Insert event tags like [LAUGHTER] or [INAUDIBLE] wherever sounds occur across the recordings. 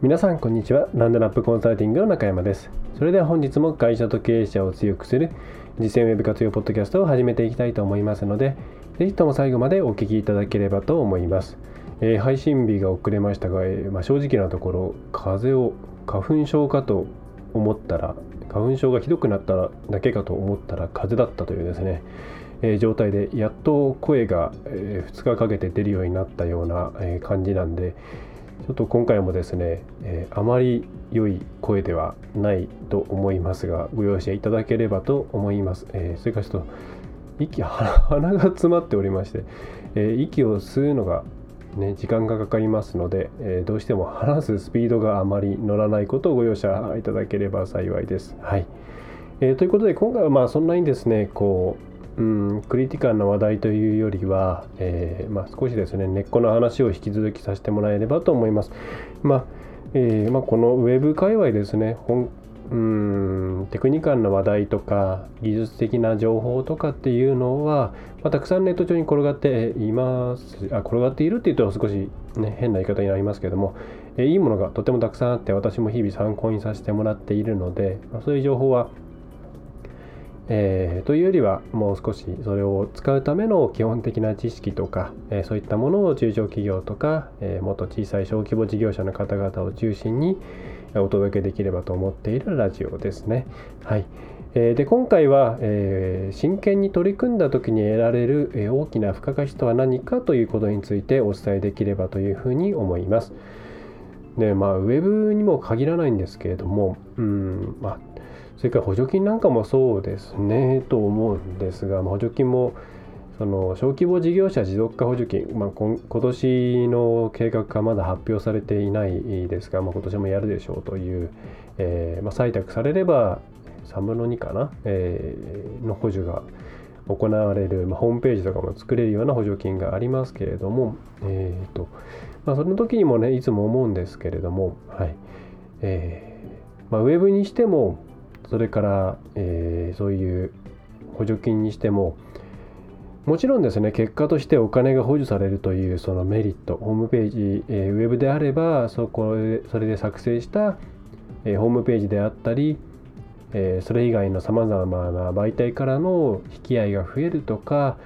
皆さんこんにちは。ランドナップコンサルティングの中山です。それでは本日も会社と経営者を強くする実践ウェブ活用ポッドキャストを始めていきたいと思いますのでぜひとも最後までお聞きいただければと思います、えー、配信日が遅れましたが、えー、まあ、正直なところ風邪を花粉症かと思ったら花粉症がひどくなっただけかと思ったら風邪だったというですね、状態でやっと声が、えー、2日かけて出るようになったような、感じなんで、ちょっと今回もですね、えー、あまり良い声ではないと思いますがご容赦いただければと思います、えー、それからちょっと息 [LAUGHS] 鼻が詰まっておりまして、えー、息を吸うのがね、時間がかかりますので、えどうしても話すスピードがあまり乗らないことをご容赦いただければ幸いです。はいえ、ということで今回はまあそんなにですねこううん、クリティカルな話題というよりは、えー、まあ、少しですね根っこの話を引き続きさせてもらえればと思います。まあえー、まあ、このウェブ界隈ですね本うんテクニカルな話題とか技術的な情報とかっていうのは、まあ、たくさんネット上に転がっていますあ転がっているっていうと少し、ね、変な言い方になりますけども、え、いいものがとてもたくさんあって私も日々参考にさせてもらっているので、まあ、そういう情報はえー、というよりはもう少しそれを使うための基本的な知識とか、えー、そういったものを中小企業とか、えー、もっと小さい小規模事業者の方々を中心にお届けできればと思っているラジオですね。はいえーで今回は、え真剣に取り組んだ時に得られる、え大きな付加価値とは何かということについてお伝えできればというふうに思います。でまあウェブにも限らないんですけれども、うんまあ、それから補助金なんかもそうですねと思うんですが、補助金もその小規模事業者持続化補助金、まあ、今年の計画がまだ発表されていないですが、まあ、今年もやるでしょうという、えーまあ、採択されれば3分の2かな、えー、の補助が行われる、まあ、ホームページとかも作れるような補助金がありますけれども、えーとまあ、その時にもねいつも思うんですけれども、はいえーまあ、ウェブにしてもそれから、えー、そういう補助金にしてももちろんですね結果としてお金が補助されるというそのメリットホームページ、えー、ウェブであればそこそれで作成した、えー、ホームページであったり、えー、それ以外のさまざまな媒体からの引き合いが増えるとか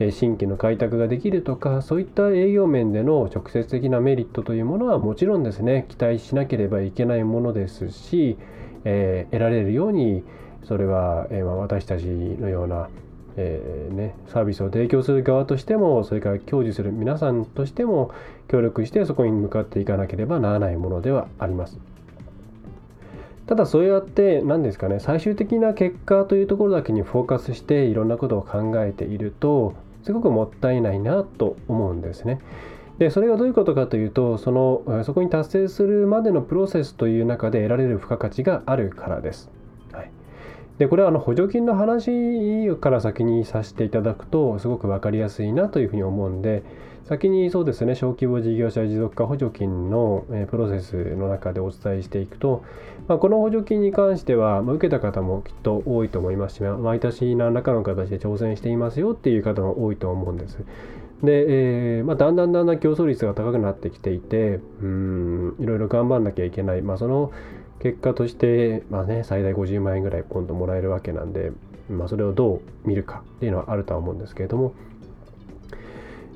え新規の開拓ができるとかそういった営業面での直接的なメリットというものはもちろんですね期待しなければいけないものですしえー、得られるようにそれは、えー、まあ、私たちのような、えー、ね、サービスを提供する側としてもそれから享受する皆さんとしても協力してそこに向かっていかなければならないものではあります。ただそうやって何ですかね最終的な結果というところだけにフォーカスしていろんなことを考えているとすごくもったいないなと思うんですね。でそれがどういうことかというとそのそこに達成するまでのプロセスという中で得られる付加価値があるからです。はい、でこれはあの補助金の話から先にさせていただくとすごく分かりやすいなというふうに思うんで先にそうですね小規模事業者持続化補助金のプロセスの中でお伝えしていくと、まあ、この補助金に関しては、ま、受けた方もきっと多いと思いますし毎年何らかの形で挑戦していますよっていう方も多いと思うんです。で、えーまあ、だんだんだんだん競争率が高くなってきていてうんいろいろ頑張んなきゃいけない、まあ、その結果として、まあね、最大50万円ぐらい今度もらえるわけなんで、まあ、それをどう見るかっていうのはあるとは思うんですけれども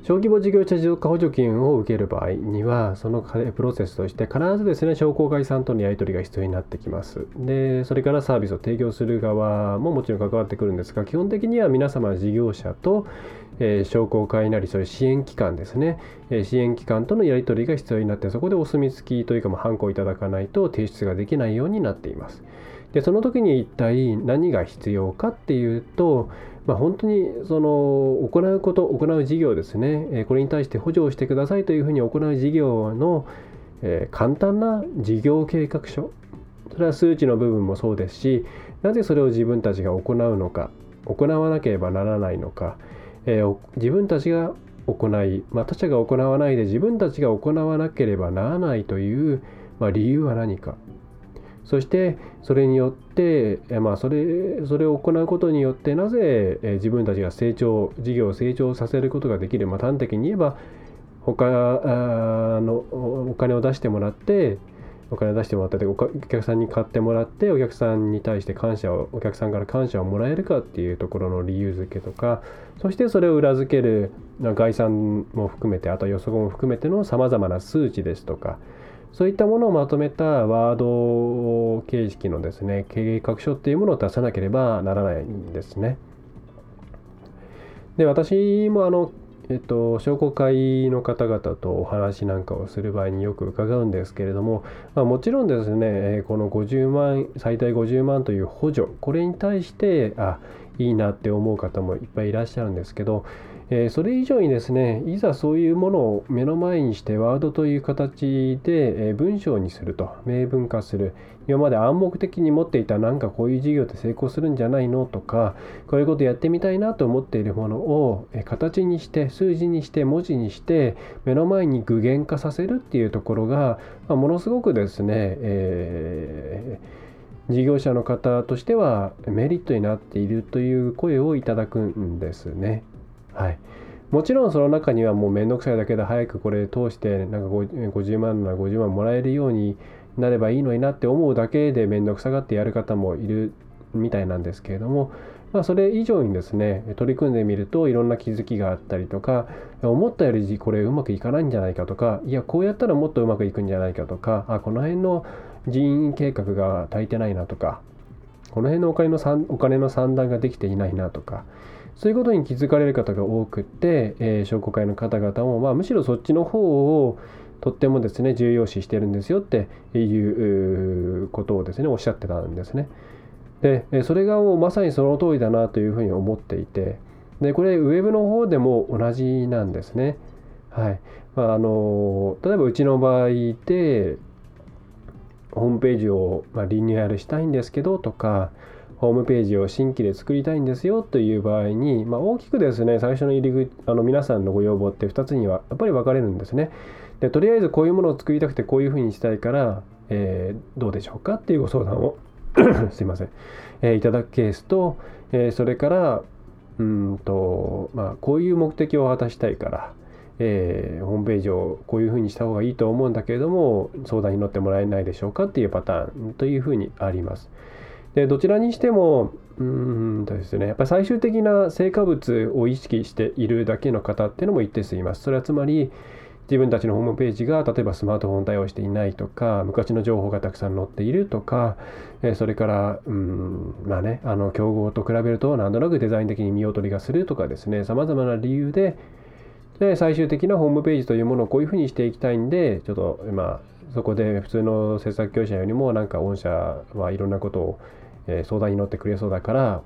小規模事業者持続化補助金を受ける場合にはそのプロセスとして必ずですね商工会さんとのやり取りが必要になってきます。でそれからサービスを提供する側ももちろん関わってくるんですが基本的には皆様事業者とえー、商工会なりそういう支援機関ですね、えー、支援機関とのやり取りが必要になってそこでお墨付きというか、まあ、ハンコをいただかないと提出ができないようになっています。でその時に一体何が必要かっていうと、まあ、本当にその行うこと行う事業ですね、え、これに対して補助をしてくださいというふうに行う事業の、え簡単な事業計画書。それは数値の部分もそうですしなぜそれを自分たちが行うのか行わなければならないのか、え、自分たちが行い、まあ、他者が行わないで自分たちが行わなければならないという、ま、理由は何か。そしてそれによって、まあ、それそれを行うことによってなぜ自分たちが成長事業を成長させることができる、まあ、端的に言えば他のお金を出してもらってお金を出してもらってお客さんに買ってもらってお客さんに対して感謝をお客さんから感謝をもらえるかっていうところの理由付けとかそしてそれを裏付ける概算も含めてあと予測も含めてのさまざまな数値ですとかそういったものをまとめたワード形式のですね計画書っていうものを出さなければならないんですね。で私もあのえっと、商工会の方々とお話なんかをする場合によく伺うんですけれども、まあ、もちろんですねこの50万最大50万という補助これに対してあいいなって思う方もいっぱいいらっしゃるんですけどえー、それ以上にですねいざそういうものを目の前にしてワードという形で、え、文章にすると明文化する今まで暗黙的に持っていたなんかこういう事業って成功するんじゃないのとかこういうことやってみたいなと思っているものを、え、形にして数字にして文字にして目の前に具現化させるっていうところが、まあ、ものすごくですね、えー、事業者の方としてはメリットになっているという声をいただくんですね。はい、もちろんその中にはもう面倒くさいだけで早くこれ通してなんか50万なら50万もらえるようになればいいのになって思うだけで面倒くさがってやる方もいるみたいなんですけれども、まあ、それ以上にですね取り組んでみるといろんな気づきがあったりとか思ったよりこれうまくいかないんじゃないかとかいやこうやったらもっとうまくいくんじゃないかとかあこの辺の人員計画が足りてないなとかこの辺のお金のお金の算段ができていないなとかそういうことに気づかれる方が多くって、えー、商工会の方々も、まあ、むしろそっちの方をとってもですね重要視してるんですよっていうことをですねおっしゃってたんですね。でそれがもうまさにその通りだなというふうに思っていてでこれウェブの方でも同じなんですね。はいまあ、あの例えばうちの場合でホームページを、ま、リニューアルしたいんですけどとかホームページを新規で作りたいんですよという場合に、まあ、大きくですね最初の入り口あの皆さんのご要望って2つにはやっぱり分かれるんですね。でとりあえずこういうものを作りたくてこういうふうにしたいから、えー、どうでしょうかっていうご相談を [COUGHS] すいません、えー、いただくケースと、えー、それからうんと、まあ、こういう目的を果たしたいから、えー、ホームページをこういうふうにした方がいいと思うんだけれども相談に乗ってもらえないでしょうかっていうパターンというふうにあります。でどちらにしてもうんとですねやっぱり最終的な成果物を意識しているだけの方っていうのも一定数います。それはつまり自分たちのホームページが例えばスマートフォン対応していないとか昔の情報がたくさん載っているとか、えそれからうんまあねあの競合と比べるとなんとなくデザイン的に見劣りがするとかですねさまざまな理由でで最終的なホームページというものをこういうふうにしていきたいんでちょっとまあそこで普通の制作業者よりもなんか御社はいろんなことを相談に乗ってくれそうだからっ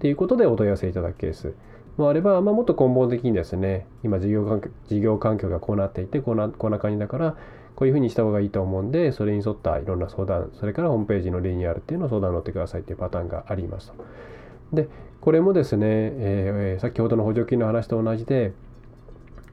ていうことでお問い合わせいただくケースもあれば、まあ、もっと根本的にですね今事業環境事業環境がこうなっていてこんなこんな感じだからこういうふうにした方がいいと思うんでそれに沿ったいろんな相談それからホームページのリニューアルっていうのを相談に乗ってくださいっていうパターンがありますと。でこれもですね、えー、先ほどの補助金の話と同じで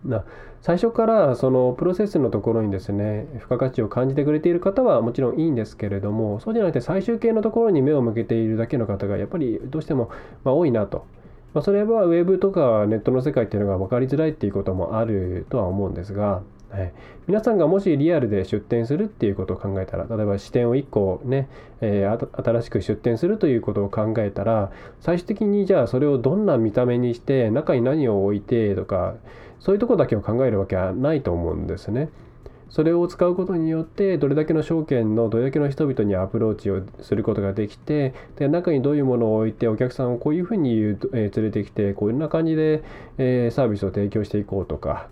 な最初からそのプロセスのところにですね付加価値を感じてくれている方はもちろんいいんですけれどもそうじゃなくて最終形のところに目を向けているだけの方がやっぱりどうしてもま多いなと。まあ、それはウェブとかネットの世界っていうのが分かりづらいっていうこともあるとは思うんですが、はい、皆さんがもしリアルで出店するっていうことを考えたら例えば視点を1個ね、えー、新しく出店するということを考えたら最終的にじゃあそれをどんな見た目にして中に何を置いてとかそういうとこだけを考えるわけはないと思うんですね。それを使うことによってどれだけの証券のどれだけの人々にアプローチをすることができてで中にどういうものを置いてお客さんをこういうふうに、え、連れてきてこういうな感じで、え、サービスを提供していこうとか、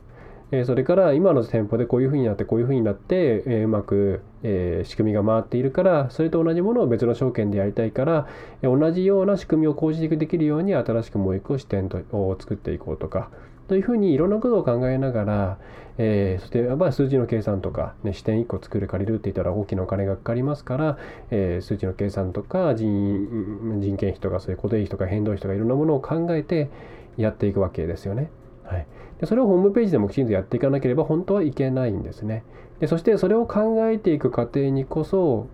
え、それから今の店舗でこういうふうになってこういうふうになって、え、うまく、え、仕組みが回っているからそれと同じものを別の証券でやりたいから、え、同じような仕組みを構築できるように新しくもう一個視点を作っていこうとか。というふうにいろんなことを考えながら、えー、そしてまあ数字の計算とか、ね、視点1個作る借りるって言ったら大きなお金がかかりますから、えー、数値の計算とか人人件費とかそういう固定費とか変動費とかいろんなものを考えてやっていくわけですよね。はい、でそれをホームページでもきちんとやっていかなければ本当はいけないんですね。でそしてそれを考えていく過程にこそ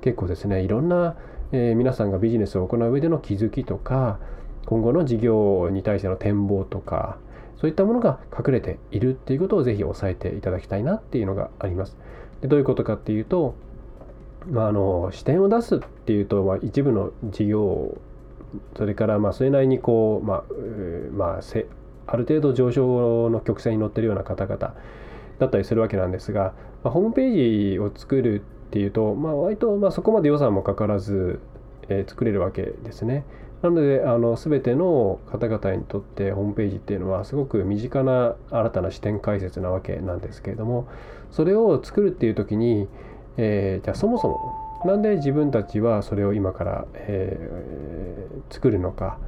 結構ですねいろんな、えー、皆さんがビジネスを行う上での気づきとか今後の事業に対しての展望とかそういったものが隠れているっていうことをぜひ押さえていただきたいなっていうのがあります。でどういうことかっていうと、まあ、あの視点を出すっていうと、まあ、一部の事業それからまあそれなりにこう、まあまあ、ある程度上昇の曲線に乗ってるような方々だったりするわけなんですが、まあ、ホームページを作るっていうと、まあ、割とまそこまで予算もかからず、えー、作れるわけですね。なのであの全ての方々にとってホームページっていうのはすごく身近な新たな視点解説なわけなんですけれどもそれを作るっていう時に、えー、じゃあそもそもなんで自分たちはそれを今から、えー、作るのか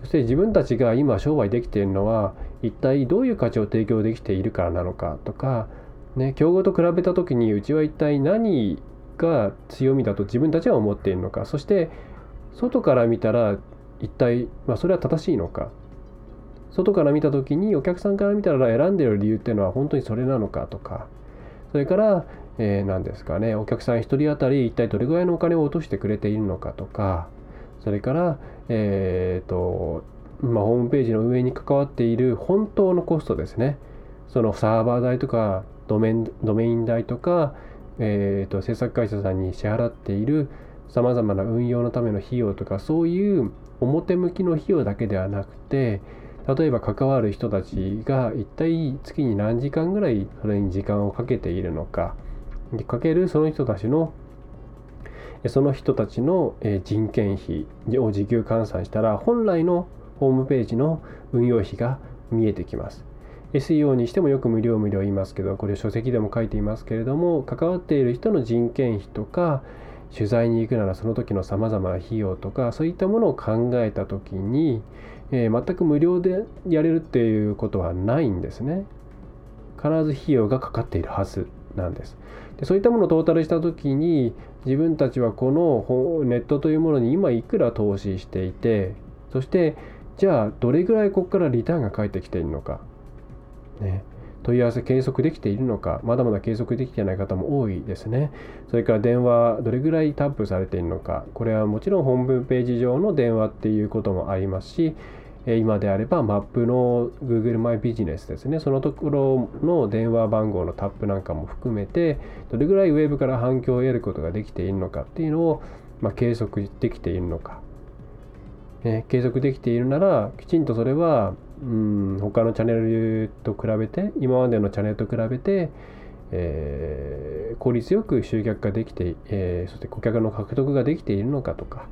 そして自分たちが今商売できているのは一体どういう価値を提供できているからなのかとか、ね、競合と比べた時にうちは一体何が強みだと自分たちは思っているのかそして外から見たら一体、まあ、それは正しいのか。外から見た時にお客さんから見たら選んでる理由っていうのは本当にそれなのかとか。それから、えー、何ですかねお客さん1人当たり一体どれぐらいのお金を落としてくれているのかとか。それからえ、ー、とまあ、ホームページの運営に関わっている本当のコストですね。そのサーバー代とかドメドメイン代とか、えーと制作会社さんに支払っているさまざまな運用のための費用とかそういう表向きの費用だけではなくて例えば関わる人たちが一体月に何時間ぐらいそれに時間をかけているのか。かけるその人たちのその人たちの人件費を時給換算したら本来のホームページの運用費が見えてきます。SEO にしてもよく無料無料言いますけどこれ書籍でも書いていますけれども関わっている人の人件費とか取材に行くならその時のさまざまな費用とかそういったものを考えた時に、えー、全く無料でやれるっていうことはないんですね。必ず費用がかかっているはずなんです。でそういったものをトータルした時に自分たちはこのネットというものに今いくら投資していてそしてじゃあどれぐらいここからリターンが返ってきているのか。ね。問い合わせ計測できているのか。まだまだ計測できていない方も多いですね。それから電話どれぐらいタップされているのか。これはもちろんホームページ上の電話っていうこともありますし今であればマップの Google マイビジネスですね。そのところの電話番号のタップなんかも含めてどれぐらいウェブから反響を得ることができているのかっていうのを、まあ、計測できているのか、ね、計測できているならきちんとそれはうん他のチャンネルと比べて今までのチャンネルと比べて、えー、効率よく集客ができて、えー、そして顧客の獲得ができているのかとか。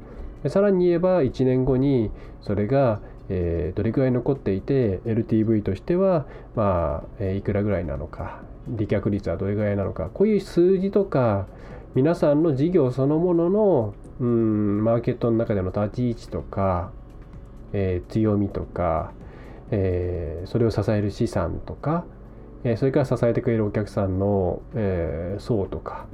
さらに言えば1年後にそれが、えー、どれくらい残っていて LTV としては、まあえー、いくらぐらいなのか利脚率はどれぐらいなのかこういう数字とか皆さんの事業そのもののうんマーケットの中での立ち位置とか、えー、強みとかえー、それを支える資産とか、えー、それから支えてくれるお客さんの、えー、層とか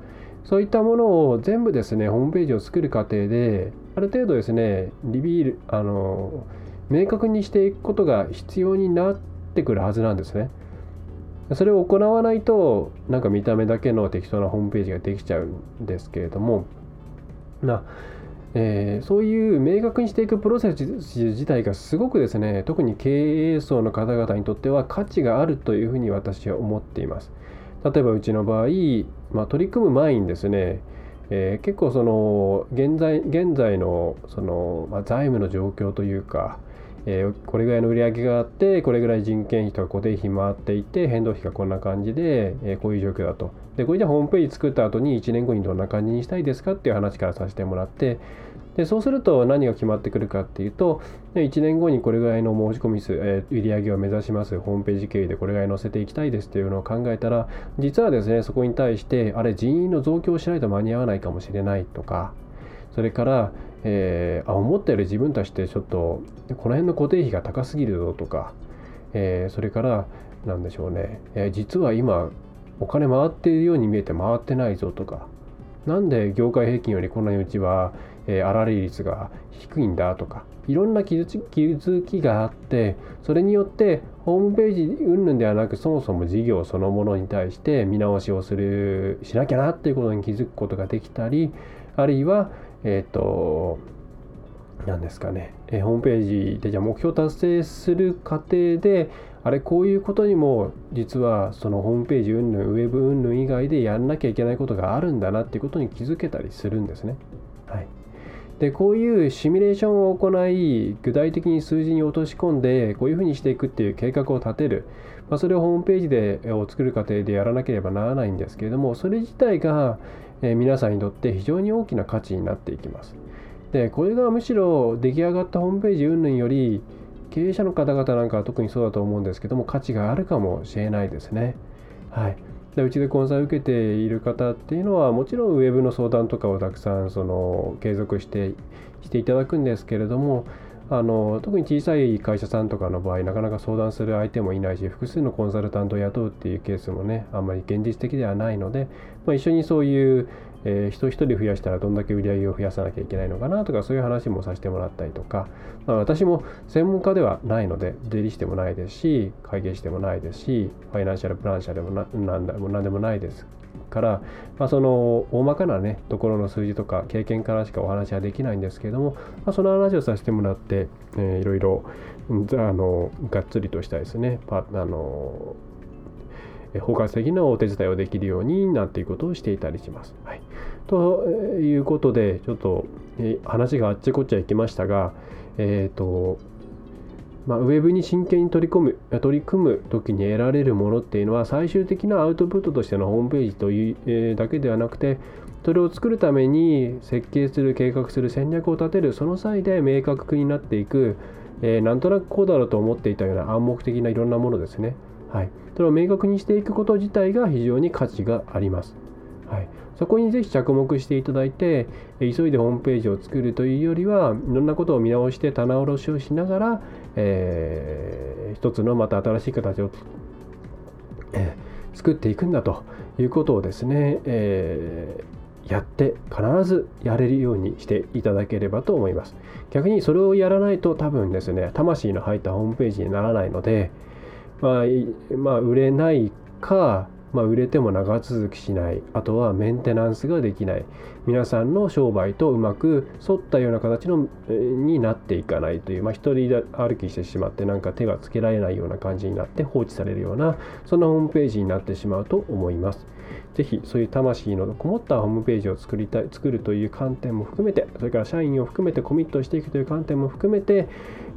そういったものを全部ですねホームページを作る過程である程度ですねリビールあの明確にしていくことが必要になってくるはずなんですね。それを行わないとなんか見た目だけの適当なホームページができちゃうんですけれどもなえー、そういう明確にしていくプロセス自体がすごくですね特に経営層の方々にとっては価値があるというふうに私は思っています例えばうちの場合、まあ、取り組む前にですね、えー、結構その現在現在のその、まあ、財務の状況というか、えー、これぐらいの売り上げがあってこれぐらい人件費とか固定費回っていて変動費がこんな感じで、えー、こういう状況だと。でこれじゃあホームページ作った後に1年後にどんな感じにしたいですかっていう話からさせてもらってでそうすると何が決まってくるかっていうと1年後にこれぐらいの申し込み数、えー、売上げを目指しますホームページ経由でこれぐらい載せていきたいですっていうのを考えたら実はですねそこに対してあれ人員の増強しないと間に合わないかもしれないとかそれから、えー、あ思ったより自分たちってちょっとこの辺の固定費が高すぎるぞとかえー、それから何でしょうね、えー、実は今お金回っているように見えて回ってないぞとか。なんで業界平均よりこんなにうちは、えー、粗利率が低いんだとか。いろんな気づきがあってそれによってホームページ云々ではなくそもそも事業そのものに対して見直しをするしなきゃなっていうことに気づくことができたりあるいはえっ、ー、と何ですかね、えー、ホームページでじゃ目標達成する過程であれこういうことにも実はそのホームページ云々ウェブ云々以外でやんなきゃいけないことがあるんだなっていうことに気づけたりするんですね。はい、でこういうシミュレーションを行い具体的に数字に落とし込んでこういうふうにしていくっていう計画を立てる、まあ、それをホームページでを作る過程でやらなければならないんですけれどもそれ自体がえ皆さんにとって非常に大きな価値になっていきます。でこれがむしろ出来上がったホームページ云々より経営者の方々なんかは特にそうだと思うんですけども価値があるかもしれないですね。はい、でうちでコンサル受けている方っていうのはもちろんウェブの相談とかをたくさんその継続してしていただくんですけれどもあの特に小さい会社さんとかの場合なかなか相談する相手もいないし複数のコンサルタントを雇うっていうケースもねあんまり現実的ではないので、まあ、一緒にそういうえー、人一人増やしたらどんだけ売り上げを増やさなきゃいけないのかなとかそういう話もさせてもらったりとか、まあ、私も専門家ではないので出入りしてもないですし会計士でもないですしファイナンシャルプラン社でもなんだも何でもないですから、まあ、その大まかなねところの数字とか経験からしかお話はできないんですけども、まあ、その話をさせてもらって、えー、いろいろあのがっつりとしたですねパあの包括的なお手伝いをできるようになっていくことをしていたりします。はい、ということでちょっと話があっちこっちゃいきましたが、えーとまあ、ウェブに真剣に取り込む取り組む時に得られるものっていうのは最終的なアウトプットとしてのホームページという、えー、だけではなくてそれを作るために設計する計画する戦略を立てるその際で明確になっていく、えー、なんとなくこうだろうと思っていたような暗黙的ないろんなものですね。はい、それを明確にしていくこと自体が非常に価値があります。はい、そこにぜひ着目していただいて急いでホームページを作るというよりはいろんなことを見直して棚卸しをしながら、えー、一つのまた新しい形を、えー、作っていくんだということをですね、えー、やって必ずやれるようにしていただければと思います。逆にそれをやらないと多分ですね魂の入ったホームページにならないので、まあ、まあ、売れないか、まあ、売れても長続きしない。あとはメンテナンスができない。皆さんの商売とうまく沿ったような形のになっていかないという、まあ、一人歩きしてしまってなんか手がつけられないような感じになって放置されるようなそんなホームページになってしまうと思います。ぜひそういう魂のこもったホームページを作りたい作るという観点も含めてそれから社員を含めてコミットしていくという観点も含めて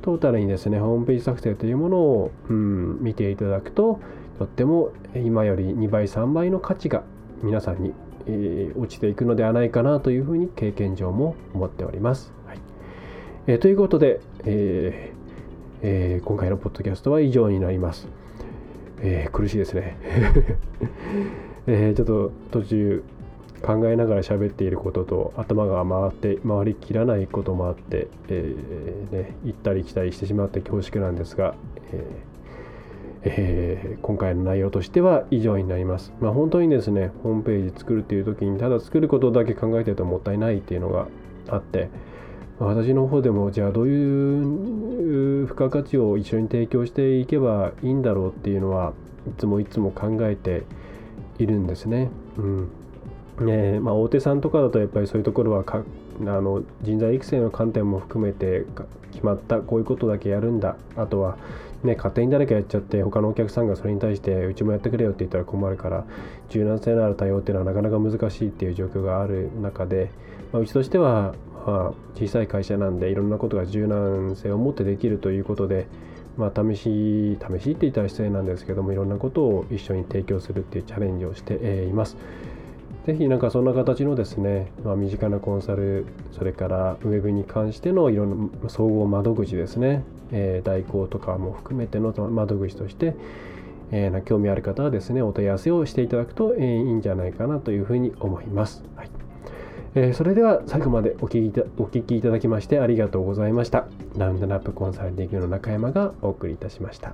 トータルにですねホームページ作成というものを、うん、見ていただくととっても今より2倍3倍の価値が皆さんに、えー、落ちていくのではないかなというふうに経験上も思っております。はいえー、ということで、えーえー、今回のポッドキャストは以上になります。えー、苦しいですね。[LAUGHS] えー、ちょっと途中考えながら喋っていることと頭が回って回りきらないこともあって、えー、ね、行ったり来たりしてしまって恐縮なんですが、えーえー、今回の内容としては以上になります。まあ、本当にですね、ホームページ作るっていう時にただ作ることだけ考えてるともったいないっていうのがあって、私の方でもじゃあどういう付加価値を一緒に提供していけばいいんだろうっていうのはいつもいつも考えているんですね。うんねまあ、大手さんとかだとやっぱりそういうところはあの人材育成の観点も含めて決まったこういうことだけやるんだあとは、ね、勝手に誰かやっちゃって他のお客さんがそれに対してうちもやってくれよって言ったら困るから柔軟性のある対応っていうのはなかなか難しいっていう状況がある中で、まあ、うちとしては、まあ、小さい会社なんでいろんなことが柔軟性を持ってできるということでまあ、試し試しって言ったら失礼なんですけどもいろんなことを一緒に提供するっていうチャレンジをしています。ぜひなんかそんな形のですね、まあ、身近なコンサル、それからウェブに関してのいろんな総合窓口ですね、えー、代行とかも含めての窓口として、えー、興味ある方はですね、お問い合わせをしていただくと、えー、いいんじゃないかなというふうに思います。はいえー、それでは最後までお聞きお聞きいただきましてありがとうございました。ラウンドナップコンサルティングの中山がお送りいたしました。